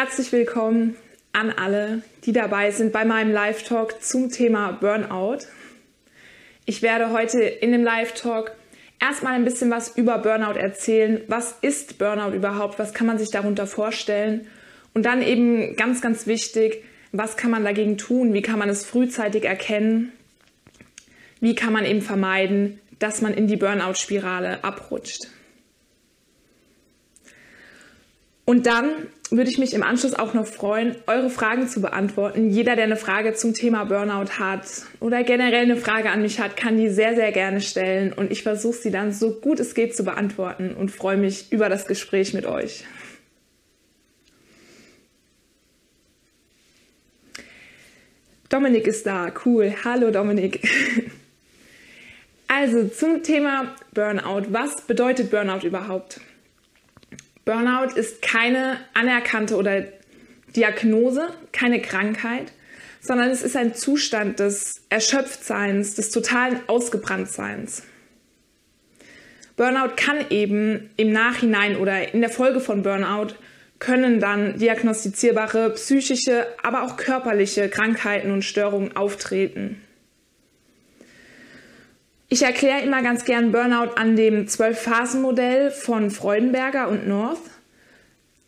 Herzlich willkommen an alle, die dabei sind bei meinem Live-Talk zum Thema Burnout. Ich werde heute in dem Live-Talk erstmal ein bisschen was über Burnout erzählen. Was ist Burnout überhaupt? Was kann man sich darunter vorstellen? Und dann eben ganz, ganz wichtig, was kann man dagegen tun? Wie kann man es frühzeitig erkennen? Wie kann man eben vermeiden, dass man in die Burnout-Spirale abrutscht? Und dann würde ich mich im Anschluss auch noch freuen, eure Fragen zu beantworten. Jeder, der eine Frage zum Thema Burnout hat oder generell eine Frage an mich hat, kann die sehr, sehr gerne stellen. Und ich versuche sie dann so gut es geht zu beantworten und freue mich über das Gespräch mit euch. Dominik ist da, cool. Hallo Dominik. Also zum Thema Burnout. Was bedeutet Burnout überhaupt? Burnout ist keine anerkannte oder Diagnose, keine Krankheit, sondern es ist ein Zustand des Erschöpftseins, des totalen Ausgebranntseins. Burnout kann eben im Nachhinein oder in der Folge von Burnout können dann diagnostizierbare psychische, aber auch körperliche Krankheiten und Störungen auftreten. Ich erkläre immer ganz gern Burnout an dem Zwölf-Phasen-Modell von Freudenberger und North.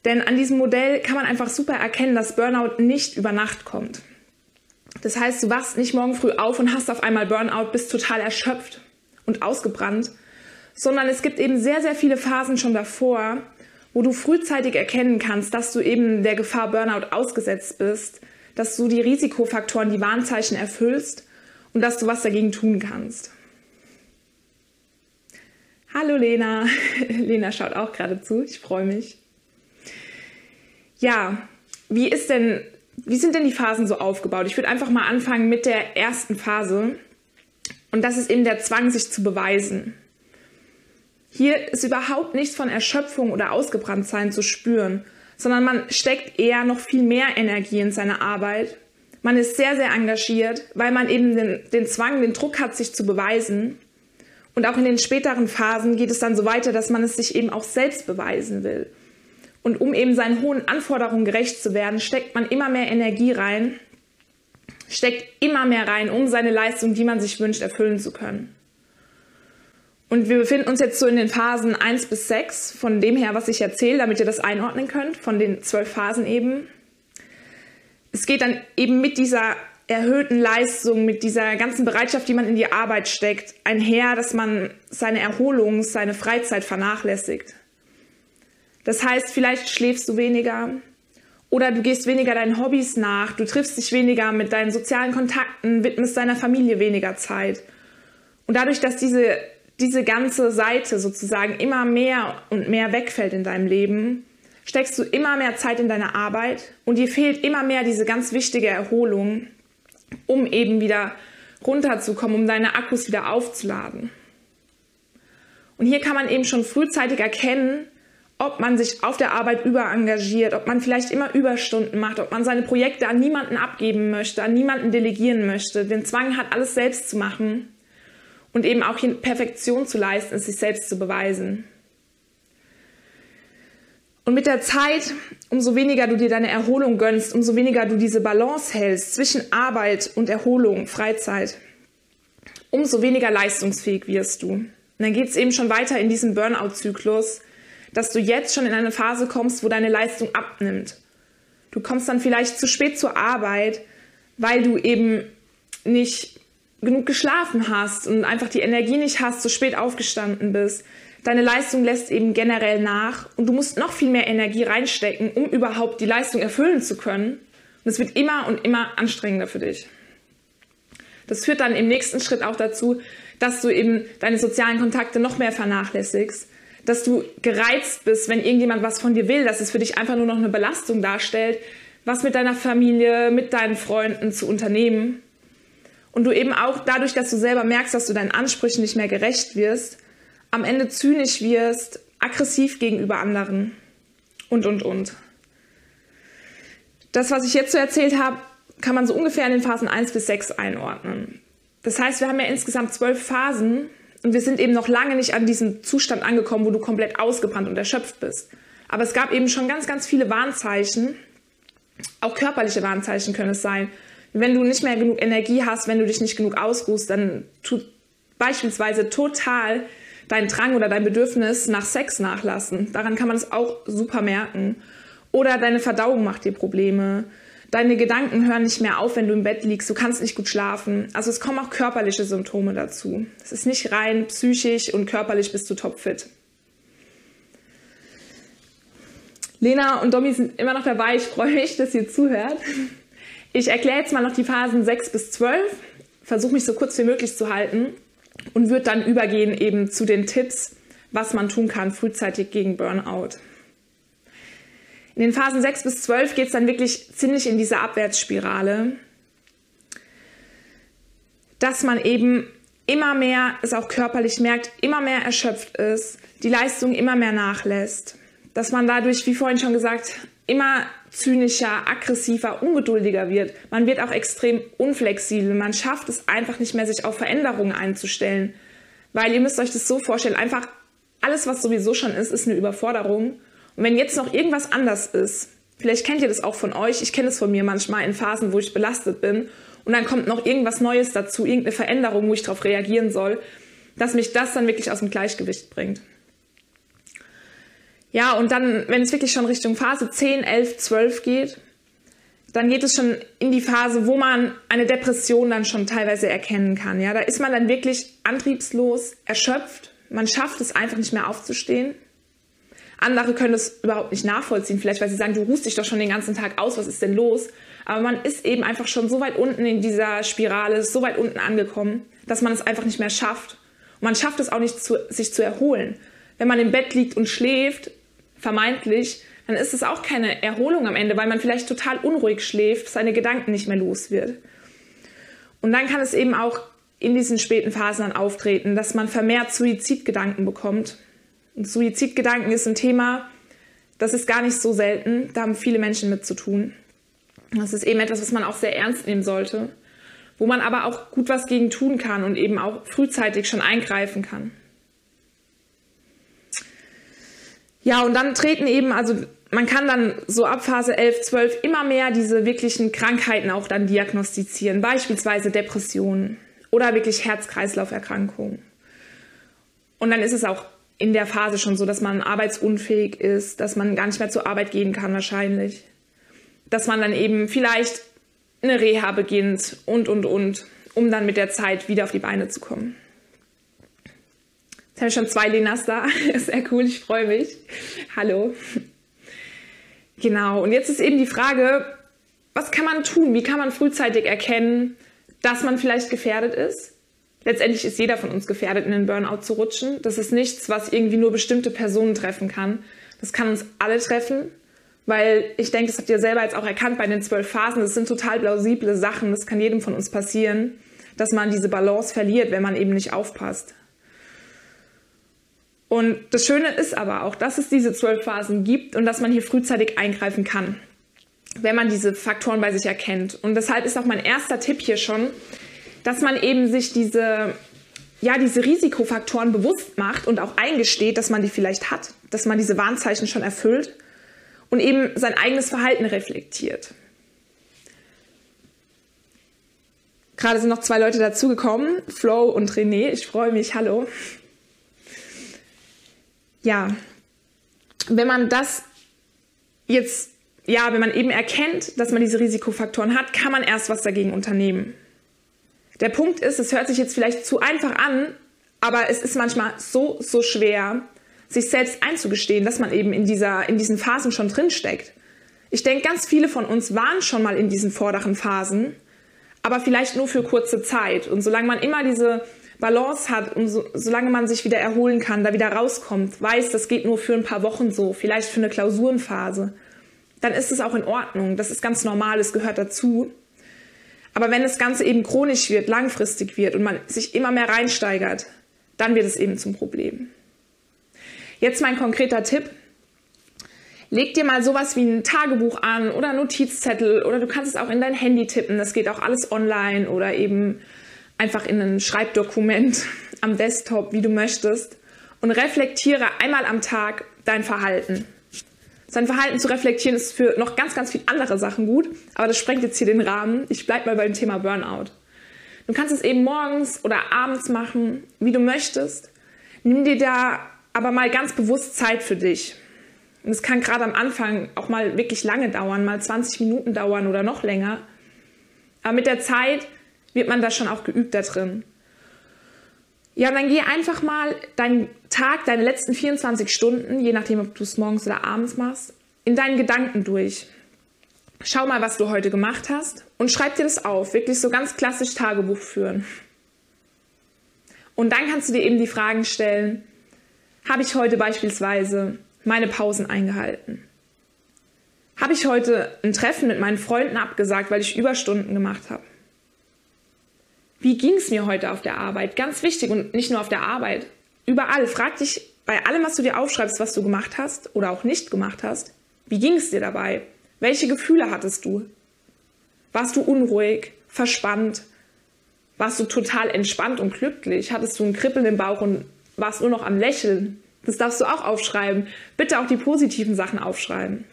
Denn an diesem Modell kann man einfach super erkennen, dass Burnout nicht über Nacht kommt. Das heißt, du wachst nicht morgen früh auf und hast auf einmal Burnout, bist total erschöpft und ausgebrannt, sondern es gibt eben sehr, sehr viele Phasen schon davor, wo du frühzeitig erkennen kannst, dass du eben der Gefahr Burnout ausgesetzt bist, dass du die Risikofaktoren, die Warnzeichen erfüllst und dass du was dagegen tun kannst. Hallo Lena. Lena schaut auch gerade zu. Ich freue mich. Ja, wie ist denn, wie sind denn die Phasen so aufgebaut? Ich würde einfach mal anfangen mit der ersten Phase. Und das ist eben der Zwang, sich zu beweisen. Hier ist überhaupt nichts von Erschöpfung oder Ausgebranntsein zu spüren, sondern man steckt eher noch viel mehr Energie in seine Arbeit. Man ist sehr, sehr engagiert, weil man eben den, den Zwang, den Druck hat, sich zu beweisen. Und auch in den späteren Phasen geht es dann so weiter, dass man es sich eben auch selbst beweisen will. Und um eben seinen hohen Anforderungen gerecht zu werden, steckt man immer mehr Energie rein, steckt immer mehr rein, um seine Leistung, die man sich wünscht, erfüllen zu können. Und wir befinden uns jetzt so in den Phasen 1 bis 6, von dem her, was ich erzähle, damit ihr das einordnen könnt, von den zwölf Phasen eben. Es geht dann eben mit dieser erhöhten Leistung, mit dieser ganzen Bereitschaft, die man in die Arbeit steckt, einher, dass man seine Erholung, seine Freizeit vernachlässigt. Das heißt, vielleicht schläfst du weniger oder du gehst weniger deinen Hobbys nach, du triffst dich weniger mit deinen sozialen Kontakten, widmest deiner Familie weniger Zeit. Und dadurch, dass diese, diese ganze Seite sozusagen immer mehr und mehr wegfällt in deinem Leben, steckst du immer mehr Zeit in deine Arbeit und dir fehlt immer mehr diese ganz wichtige Erholung, um eben wieder runterzukommen, um deine Akkus wieder aufzuladen. Und hier kann man eben schon frühzeitig erkennen, ob man sich auf der Arbeit überengagiert, ob man vielleicht immer Überstunden macht, ob man seine Projekte an niemanden abgeben möchte, an niemanden delegieren möchte, den Zwang hat, alles selbst zu machen und eben auch hier Perfektion zu leisten, es sich selbst zu beweisen. Und mit der Zeit, umso weniger du dir deine Erholung gönnst, umso weniger du diese Balance hältst zwischen Arbeit und Erholung, Freizeit, umso weniger leistungsfähig wirst du. Und dann geht es eben schon weiter in diesem Burnout-Zyklus, dass du jetzt schon in eine Phase kommst, wo deine Leistung abnimmt. Du kommst dann vielleicht zu spät zur Arbeit, weil du eben nicht genug geschlafen hast und einfach die Energie nicht hast, zu spät aufgestanden bist, Deine Leistung lässt eben generell nach und du musst noch viel mehr Energie reinstecken, um überhaupt die Leistung erfüllen zu können. Und es wird immer und immer anstrengender für dich. Das führt dann im nächsten Schritt auch dazu, dass du eben deine sozialen Kontakte noch mehr vernachlässigst, dass du gereizt bist, wenn irgendjemand was von dir will, dass es für dich einfach nur noch eine Belastung darstellt, was mit deiner Familie, mit deinen Freunden zu unternehmen. Und du eben auch dadurch, dass du selber merkst, dass du deinen Ansprüchen nicht mehr gerecht wirst, am Ende zynisch wirst, aggressiv gegenüber anderen und, und, und. Das, was ich jetzt so erzählt habe, kann man so ungefähr in den Phasen 1 bis 6 einordnen. Das heißt, wir haben ja insgesamt zwölf Phasen und wir sind eben noch lange nicht an diesem Zustand angekommen, wo du komplett ausgebrannt und erschöpft bist. Aber es gab eben schon ganz, ganz viele Warnzeichen Auch körperliche Warnzeichen können es sein. Wenn du nicht mehr genug Energie hast, wenn du dich nicht genug ausruhst, dann tut beispielsweise total dein Drang oder dein Bedürfnis nach Sex nachlassen. Daran kann man es auch super merken. Oder deine Verdauung macht dir Probleme. Deine Gedanken hören nicht mehr auf, wenn du im Bett liegst. Du kannst nicht gut schlafen. Also es kommen auch körperliche Symptome dazu. Es ist nicht rein psychisch und körperlich bist du topfit. Lena und Domi sind immer noch dabei. Ich freue mich, dass ihr zuhört. Ich erkläre jetzt mal noch die Phasen 6 bis 12, versuche mich so kurz wie möglich zu halten und würde dann übergehen eben zu den Tipps, was man tun kann frühzeitig gegen Burnout. In den Phasen 6 bis 12 geht es dann wirklich ziemlich in diese Abwärtsspirale, dass man eben immer mehr es auch körperlich merkt, immer mehr erschöpft ist, die Leistung immer mehr nachlässt, dass man dadurch, wie vorhin schon gesagt, immer zynischer, aggressiver, ungeduldiger wird. Man wird auch extrem unflexibel. Man schafft es einfach nicht mehr, sich auf Veränderungen einzustellen. Weil ihr müsst euch das so vorstellen, einfach alles, was sowieso schon ist, ist eine Überforderung. Und wenn jetzt noch irgendwas anders ist, vielleicht kennt ihr das auch von euch, ich kenne es von mir manchmal in Phasen, wo ich belastet bin, und dann kommt noch irgendwas Neues dazu, irgendeine Veränderung, wo ich darauf reagieren soll, dass mich das dann wirklich aus dem Gleichgewicht bringt. Ja, und dann, wenn es wirklich schon Richtung Phase 10, 11, 12 geht, dann geht es schon in die Phase, wo man eine Depression dann schon teilweise erkennen kann. Ja, da ist man dann wirklich antriebslos, erschöpft. Man schafft es einfach nicht mehr aufzustehen. Andere können es überhaupt nicht nachvollziehen, vielleicht weil sie sagen, du ruhst dich doch schon den ganzen Tag aus, was ist denn los? Aber man ist eben einfach schon so weit unten in dieser Spirale, so weit unten angekommen, dass man es einfach nicht mehr schafft. Und man schafft es auch nicht, zu, sich zu erholen. Wenn man im Bett liegt und schläft, vermeintlich, dann ist es auch keine Erholung am Ende, weil man vielleicht total unruhig schläft, seine Gedanken nicht mehr los wird. Und dann kann es eben auch in diesen späten Phasen dann auftreten, dass man vermehrt Suizidgedanken bekommt. Und Suizidgedanken ist ein Thema, das ist gar nicht so selten. Da haben viele Menschen mit zu tun. Das ist eben etwas, was man auch sehr ernst nehmen sollte, wo man aber auch gut was gegen tun kann und eben auch frühzeitig schon eingreifen kann. Ja, und dann treten eben, also man kann dann so ab Phase 11, 12 immer mehr diese wirklichen Krankheiten auch dann diagnostizieren, beispielsweise Depressionen oder wirklich Herz-Kreislauf-Erkrankungen. Und dann ist es auch in der Phase schon so, dass man arbeitsunfähig ist, dass man gar nicht mehr zur Arbeit gehen kann wahrscheinlich. Dass man dann eben vielleicht eine Reha beginnt und, und, und, um dann mit der Zeit wieder auf die Beine zu kommen. Jetzt habe ich schon zwei Lenas da. Sehr cool, ich freue mich. Hallo. Genau, und jetzt ist eben die Frage, was kann man tun? Wie kann man frühzeitig erkennen, dass man vielleicht gefährdet ist? Letztendlich ist jeder von uns gefährdet, in den Burnout zu rutschen. Das ist nichts, was irgendwie nur bestimmte Personen treffen kann. Das kann uns alle treffen, weil ich denke, das habt ihr selber jetzt auch erkannt bei den zwölf Phasen. Das sind total plausible Sachen. Das kann jedem von uns passieren, dass man diese Balance verliert, wenn man eben nicht aufpasst. Und das Schöne ist aber auch, dass es diese zwölf Phasen gibt und dass man hier frühzeitig eingreifen kann, wenn man diese Faktoren bei sich erkennt. Und deshalb ist auch mein erster Tipp hier schon, dass man eben sich diese, ja, diese Risikofaktoren bewusst macht und auch eingesteht, dass man die vielleicht hat, dass man diese Warnzeichen schon erfüllt und eben sein eigenes Verhalten reflektiert. Gerade sind noch zwei Leute dazugekommen, Flo und René. Ich freue mich. Hallo ja, wenn man das jetzt, ja, wenn man eben erkennt, dass man diese Risikofaktoren hat, kann man erst was dagegen unternehmen. Der Punkt ist, es hört sich jetzt vielleicht zu einfach an, aber es ist manchmal so, so schwer, sich selbst einzugestehen, dass man eben in, dieser, in diesen Phasen schon drinsteckt. Ich denke, ganz viele von uns waren schon mal in diesen vorderen Phasen, aber vielleicht nur für kurze Zeit. Und solange man immer diese Balance hat und so, solange man sich wieder erholen kann, da wieder rauskommt, weiß, das geht nur für ein paar Wochen so, vielleicht für eine Klausurenphase, dann ist es auch in Ordnung. Das ist ganz normal, es gehört dazu. Aber wenn das Ganze eben chronisch wird, langfristig wird und man sich immer mehr reinsteigert, dann wird es eben zum Problem. Jetzt mein konkreter Tipp. Leg dir mal sowas wie ein Tagebuch an oder Notizzettel oder du kannst es auch in dein Handy tippen. Das geht auch alles online oder eben einfach in ein Schreibdokument am Desktop, wie du möchtest, und reflektiere einmal am Tag dein Verhalten. Sein Verhalten zu reflektieren ist für noch ganz, ganz viele andere Sachen gut, aber das sprengt jetzt hier den Rahmen. Ich bleibe mal beim Thema Burnout. Du kannst es eben morgens oder abends machen, wie du möchtest. Nimm dir da aber mal ganz bewusst Zeit für dich. Und es kann gerade am Anfang auch mal wirklich lange dauern, mal 20 Minuten dauern oder noch länger. Aber mit der Zeit wird man da schon auch geübt da drin. Ja, und dann geh einfach mal deinen Tag, deine letzten 24 Stunden, je nachdem, ob du es morgens oder abends machst, in deinen Gedanken durch. Schau mal, was du heute gemacht hast und schreib dir das auf. Wirklich so ganz klassisch Tagebuch führen. Und dann kannst du dir eben die Fragen stellen, habe ich heute beispielsweise meine Pausen eingehalten? Habe ich heute ein Treffen mit meinen Freunden abgesagt, weil ich Überstunden gemacht habe? Wie ging es mir heute auf der Arbeit? Ganz wichtig und nicht nur auf der Arbeit. Überall. Frag dich bei allem, was du dir aufschreibst, was du gemacht hast oder auch nicht gemacht hast, wie ging es dir dabei? Welche Gefühle hattest du? Warst du unruhig, verspannt? Warst du total entspannt und glücklich? Hattest du ein Kribbeln im Bauch und warst nur noch am Lächeln? Das darfst du auch aufschreiben. Bitte auch die positiven Sachen aufschreiben.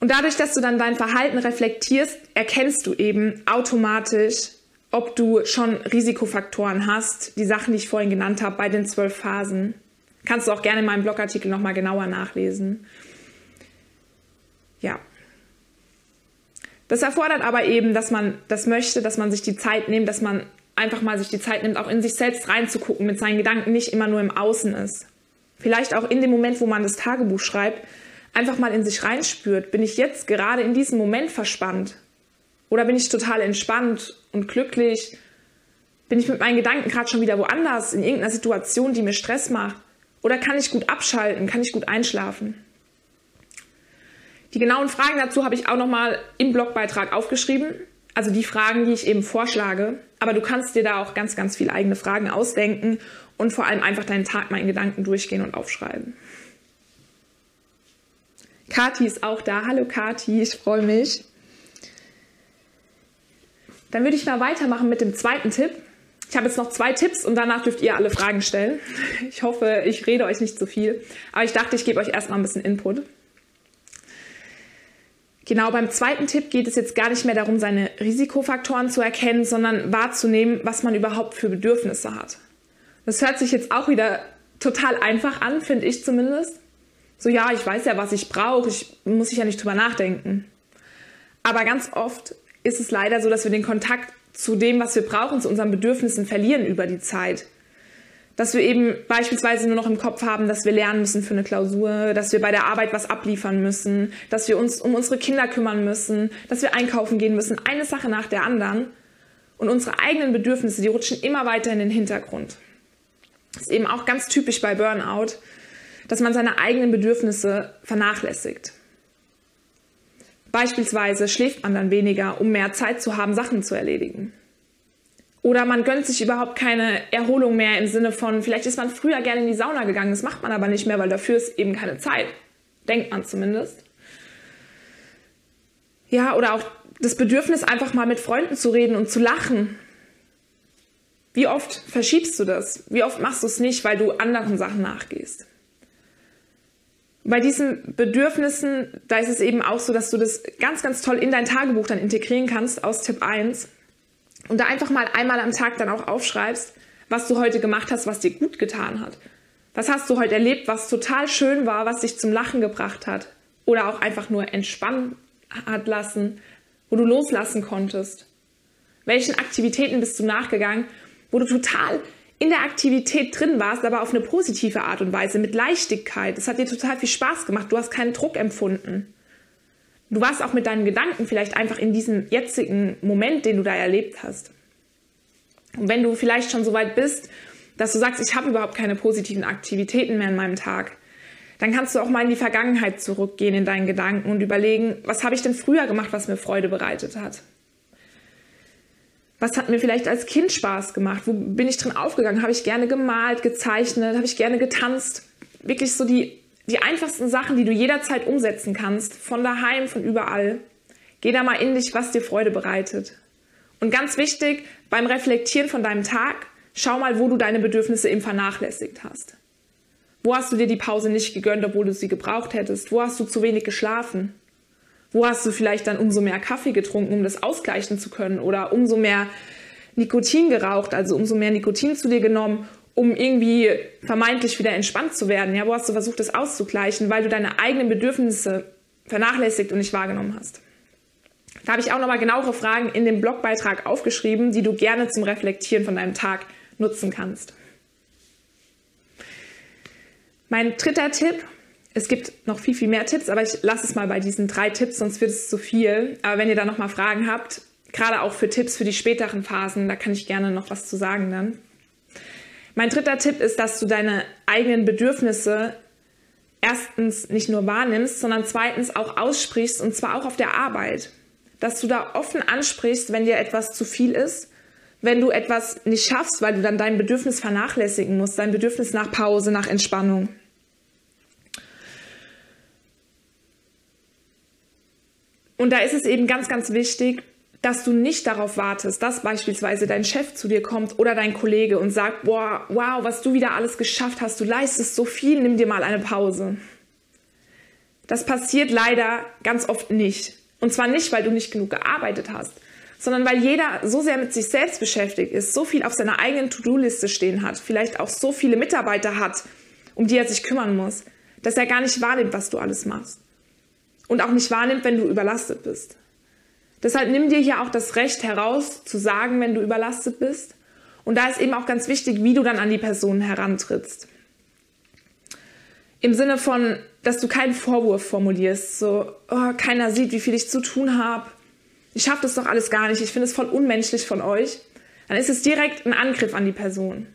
Und dadurch, dass du dann dein Verhalten reflektierst, erkennst du eben automatisch, ob du schon Risikofaktoren hast, die Sachen, die ich vorhin genannt habe, bei den zwölf Phasen. Kannst du auch gerne in meinem Blogartikel nochmal genauer nachlesen. Ja. Das erfordert aber eben, dass man das möchte, dass man sich die Zeit nimmt, dass man einfach mal sich die Zeit nimmt, auch in sich selbst reinzugucken, mit seinen Gedanken nicht immer nur im Außen ist. Vielleicht auch in dem Moment, wo man das Tagebuch schreibt, einfach mal in sich reinspürt. Bin ich jetzt gerade in diesem Moment verspannt? Oder bin ich total entspannt und glücklich? Bin ich mit meinen Gedanken gerade schon wieder woanders, in irgendeiner Situation, die mir Stress macht? Oder kann ich gut abschalten? Kann ich gut einschlafen? Die genauen Fragen dazu habe ich auch nochmal im Blogbeitrag aufgeschrieben. Also die Fragen, die ich eben vorschlage. Aber du kannst dir da auch ganz, ganz viele eigene Fragen ausdenken und vor allem einfach deinen Tag mal in Gedanken durchgehen und aufschreiben. Kati ist auch da. Hallo Kati, ich freue mich. Dann würde ich mal weitermachen mit dem zweiten Tipp. Ich habe jetzt noch zwei Tipps und danach dürft ihr alle Fragen stellen. Ich hoffe, ich rede euch nicht zu viel. Aber ich dachte, ich gebe euch erstmal ein bisschen Input. Genau, beim zweiten Tipp geht es jetzt gar nicht mehr darum, seine Risikofaktoren zu erkennen, sondern wahrzunehmen, was man überhaupt für Bedürfnisse hat. Das hört sich jetzt auch wieder total einfach an, finde ich zumindest. So, ja, ich weiß ja, was ich brauche, ich muss ich ja nicht drüber nachdenken. Aber ganz oft ist es leider so, dass wir den Kontakt zu dem, was wir brauchen, zu unseren Bedürfnissen verlieren über die Zeit. Dass wir eben beispielsweise nur noch im Kopf haben, dass wir lernen müssen für eine Klausur, dass wir bei der Arbeit was abliefern müssen, dass wir uns um unsere Kinder kümmern müssen, dass wir einkaufen gehen müssen, eine Sache nach der anderen. Und unsere eigenen Bedürfnisse, die rutschen immer weiter in den Hintergrund. Das ist eben auch ganz typisch bei Burnout, dass man seine eigenen Bedürfnisse vernachlässigt. Beispielsweise schläft man dann weniger, um mehr Zeit zu haben, Sachen zu erledigen. Oder man gönnt sich überhaupt keine Erholung mehr im Sinne von, vielleicht ist man früher gerne in die Sauna gegangen, das macht man aber nicht mehr, weil dafür ist eben keine Zeit. Denkt man zumindest. Ja, oder auch das Bedürfnis, einfach mal mit Freunden zu reden und zu lachen. Wie oft verschiebst du das? Wie oft machst du es nicht, weil du anderen Sachen nachgehst? Bei diesen Bedürfnissen, da ist es eben auch so, dass du das ganz, ganz toll in dein Tagebuch dann integrieren kannst aus Tipp 1 und da einfach mal einmal am Tag dann auch aufschreibst, was du heute gemacht hast, was dir gut getan hat. Was hast du heute erlebt, was total schön war, was dich zum Lachen gebracht hat oder auch einfach nur entspannen hat lassen, wo du loslassen konntest. Welchen Aktivitäten bist du nachgegangen, wo du total in der Aktivität drin warst, aber auf eine positive Art und Weise, mit Leichtigkeit. Es hat dir total viel Spaß gemacht. Du hast keinen Druck empfunden. Du warst auch mit deinen Gedanken vielleicht einfach in diesem jetzigen Moment, den du da erlebt hast. Und wenn du vielleicht schon so weit bist, dass du sagst, ich habe überhaupt keine positiven Aktivitäten mehr in meinem Tag, dann kannst du auch mal in die Vergangenheit zurückgehen in deinen Gedanken und überlegen, was habe ich denn früher gemacht, was mir Freude bereitet hat? Was hat mir vielleicht als Kind Spaß gemacht? Wo bin ich drin aufgegangen? Habe ich gerne gemalt, gezeichnet? Habe ich gerne getanzt? Wirklich so die, die einfachsten Sachen, die du jederzeit umsetzen kannst, von daheim, von überall. Geh da mal in dich, was dir Freude bereitet. Und ganz wichtig, beim Reflektieren von deinem Tag, schau mal, wo du deine Bedürfnisse eben vernachlässigt hast. Wo hast du dir die Pause nicht gegönnt, obwohl du sie gebraucht hättest? Wo hast du zu wenig geschlafen? Wo hast du vielleicht dann umso mehr Kaffee getrunken, um das ausgleichen zu können? Oder umso mehr Nikotin geraucht, also umso mehr Nikotin zu dir genommen, um irgendwie vermeintlich wieder entspannt zu werden? Ja, wo hast du versucht, das auszugleichen, weil du deine eigenen Bedürfnisse vernachlässigt und nicht wahrgenommen hast? Da habe ich auch nochmal genauere Fragen in dem Blogbeitrag aufgeschrieben, die du gerne zum Reflektieren von deinem Tag nutzen kannst. Mein dritter Tipp, es gibt noch viel, viel mehr Tipps, aber ich lasse es mal bei diesen drei Tipps, sonst wird es zu viel. Aber wenn ihr da nochmal Fragen habt, gerade auch für Tipps für die späteren Phasen, da kann ich gerne noch was zu sagen dann. Mein dritter Tipp ist, dass du deine eigenen Bedürfnisse erstens nicht nur wahrnimmst, sondern zweitens auch aussprichst und zwar auch auf der Arbeit. Dass du da offen ansprichst, wenn dir etwas zu viel ist wenn du etwas nicht schaffst, weil du dann dein Bedürfnis vernachlässigen musst, dein Bedürfnis nach Pause, nach Entspannung. Und da ist es eben ganz, ganz wichtig, dass du nicht darauf wartest, dass beispielsweise dein Chef zu dir kommt oder dein Kollege und sagt, boah, wow, was du wieder alles geschafft hast, du leistest so viel, nimm dir mal eine Pause. Das passiert leider ganz oft nicht. Und zwar nicht, weil du nicht genug gearbeitet hast, sondern weil jeder so sehr mit sich selbst beschäftigt ist, so viel auf seiner eigenen To-Do-Liste stehen hat, vielleicht auch so viele Mitarbeiter hat, um die er sich kümmern muss, dass er gar nicht wahrnimmt, was du alles machst. Und auch nicht wahrnimmt, wenn du überlastet bist. Deshalb nimm dir hier auch das Recht heraus, zu sagen, wenn du überlastet bist. Und da ist eben auch ganz wichtig, wie du dann an die Person herantrittst. Im Sinne von, dass du keinen Vorwurf formulierst, so, oh, keiner sieht, wie viel ich zu tun habe, ich schaffe das doch alles gar nicht, ich finde es voll unmenschlich von euch, dann ist es direkt ein Angriff an die Person.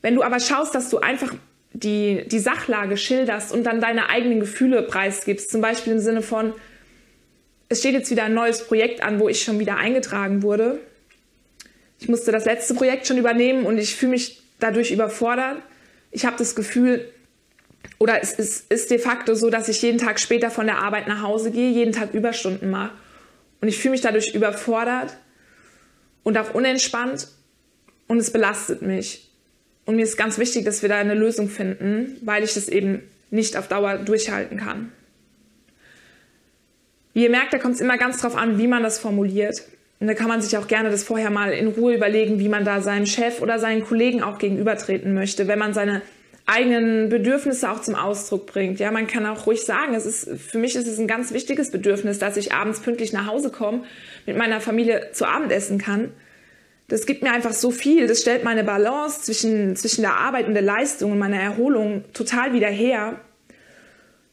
Wenn du aber schaust, dass du einfach die, die Sachlage schilderst und dann deine eigenen Gefühle preisgibst, zum Beispiel im Sinne von, es steht jetzt wieder ein neues Projekt an, wo ich schon wieder eingetragen wurde. Ich musste das letzte Projekt schon übernehmen und ich fühle mich dadurch überfordert. Ich habe das Gefühl, oder es ist, ist de facto so, dass ich jeden Tag später von der Arbeit nach Hause gehe, jeden Tag Überstunden mache. Und ich fühle mich dadurch überfordert und auch unentspannt und es belastet mich. Und mir ist ganz wichtig, dass wir da eine Lösung finden, weil ich das eben nicht auf Dauer durchhalten kann. Wie ihr merkt, da kommt es immer ganz drauf an, wie man das formuliert. Und da kann man sich auch gerne das vorher mal in Ruhe überlegen, wie man da seinem Chef oder seinen Kollegen auch gegenübertreten möchte, wenn man seine eigenen Bedürfnisse auch zum Ausdruck bringt. Ja, man kann auch ruhig sagen, es ist, für mich ist es ein ganz wichtiges Bedürfnis, dass ich abends pünktlich nach Hause komme, mit meiner Familie zu Abend essen kann. Das gibt mir einfach so viel. Das stellt meine Balance zwischen, zwischen der Arbeit und der Leistung und meiner Erholung total wieder her.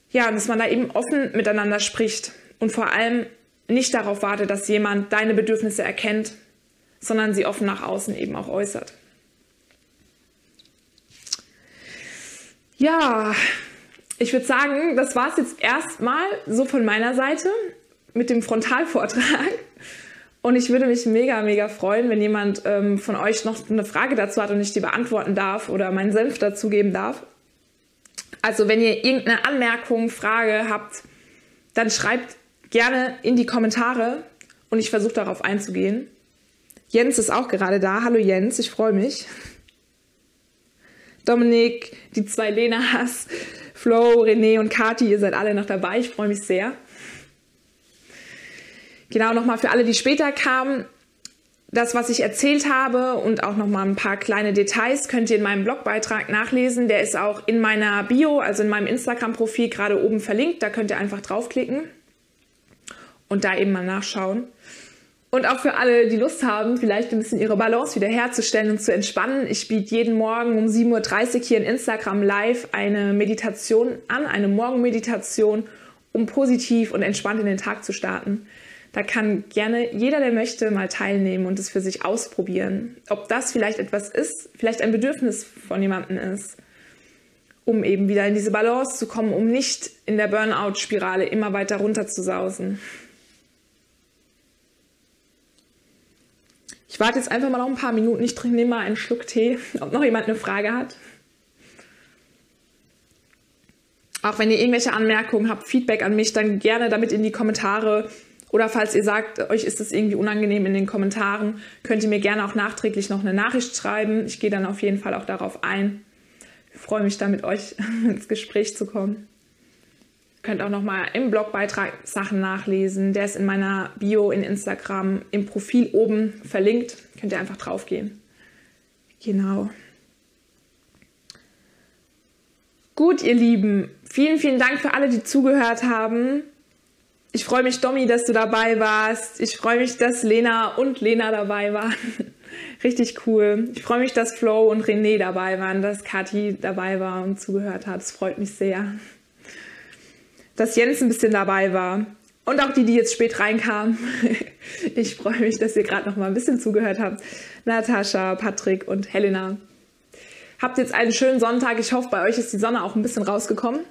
Ja, und dass man da eben offen miteinander spricht und vor allem nicht darauf wartet, dass jemand deine Bedürfnisse erkennt, sondern sie offen nach außen eben auch äußert. Ja, ich würde sagen, das war es jetzt erstmal so von meiner Seite mit dem Frontalvortrag. Und ich würde mich mega, mega freuen, wenn jemand ähm, von euch noch eine Frage dazu hat und ich die beantworten darf oder meinen Senf dazugeben darf. Also wenn ihr irgendeine Anmerkung, Frage habt, dann schreibt gerne in die Kommentare und ich versuche darauf einzugehen. Jens ist auch gerade da. Hallo Jens, ich freue mich. Dominik, die zwei Lenas, Flo, René und Kati, ihr seid alle noch dabei. Ich freue mich sehr. Genau nochmal für alle, die später kamen. Das, was ich erzählt habe und auch nochmal ein paar kleine Details könnt ihr in meinem Blogbeitrag nachlesen. Der ist auch in meiner Bio, also in meinem Instagram-Profil gerade oben verlinkt. Da könnt ihr einfach draufklicken und da eben mal nachschauen. Und auch für alle, die Lust haben, vielleicht ein bisschen ihre Balance wiederherzustellen und zu entspannen. Ich biete jeden Morgen um 7.30 Uhr hier in Instagram live eine Meditation an, eine Morgenmeditation, um positiv und entspannt in den Tag zu starten. Da kann gerne jeder, der möchte, mal teilnehmen und es für sich ausprobieren. Ob das vielleicht etwas ist, vielleicht ein Bedürfnis von jemandem ist, um eben wieder in diese Balance zu kommen, um nicht in der Burnout-Spirale immer weiter runter zu sausen. Ich warte jetzt einfach mal noch ein paar Minuten. Ich trinke mal einen Schluck Tee, ob noch jemand eine Frage hat. Auch wenn ihr irgendwelche Anmerkungen habt, Feedback an mich, dann gerne damit in die Kommentare. Oder falls ihr sagt, euch ist es irgendwie unangenehm in den Kommentaren, könnt ihr mir gerne auch nachträglich noch eine Nachricht schreiben. Ich gehe dann auf jeden Fall auch darauf ein. freue mich da mit euch ins Gespräch zu kommen. Ihr könnt auch nochmal im Blogbeitrag Sachen nachlesen. Der ist in meiner Bio in Instagram im Profil oben verlinkt. Könnt ihr einfach draufgehen. Genau. Gut, ihr Lieben, vielen, vielen Dank für alle, die zugehört haben. Ich freue mich, Domi, dass du dabei warst. Ich freue mich, dass Lena und Lena dabei waren. Richtig cool. Ich freue mich, dass Flo und René dabei waren, dass Kathi dabei war und zugehört hat. Das freut mich sehr. Dass Jens ein bisschen dabei war. Und auch die, die jetzt spät reinkamen. Ich freue mich, dass ihr gerade noch mal ein bisschen zugehört habt. Natascha, Patrick und Helena. Habt jetzt einen schönen Sonntag. Ich hoffe, bei euch ist die Sonne auch ein bisschen rausgekommen.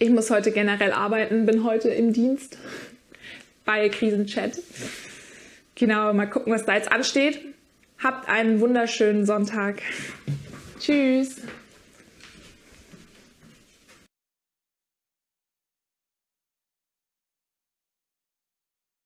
Ich muss heute generell arbeiten, bin heute im Dienst bei Krisenchat. Genau, mal gucken, was da jetzt ansteht. Habt einen wunderschönen Sonntag. Tschüss.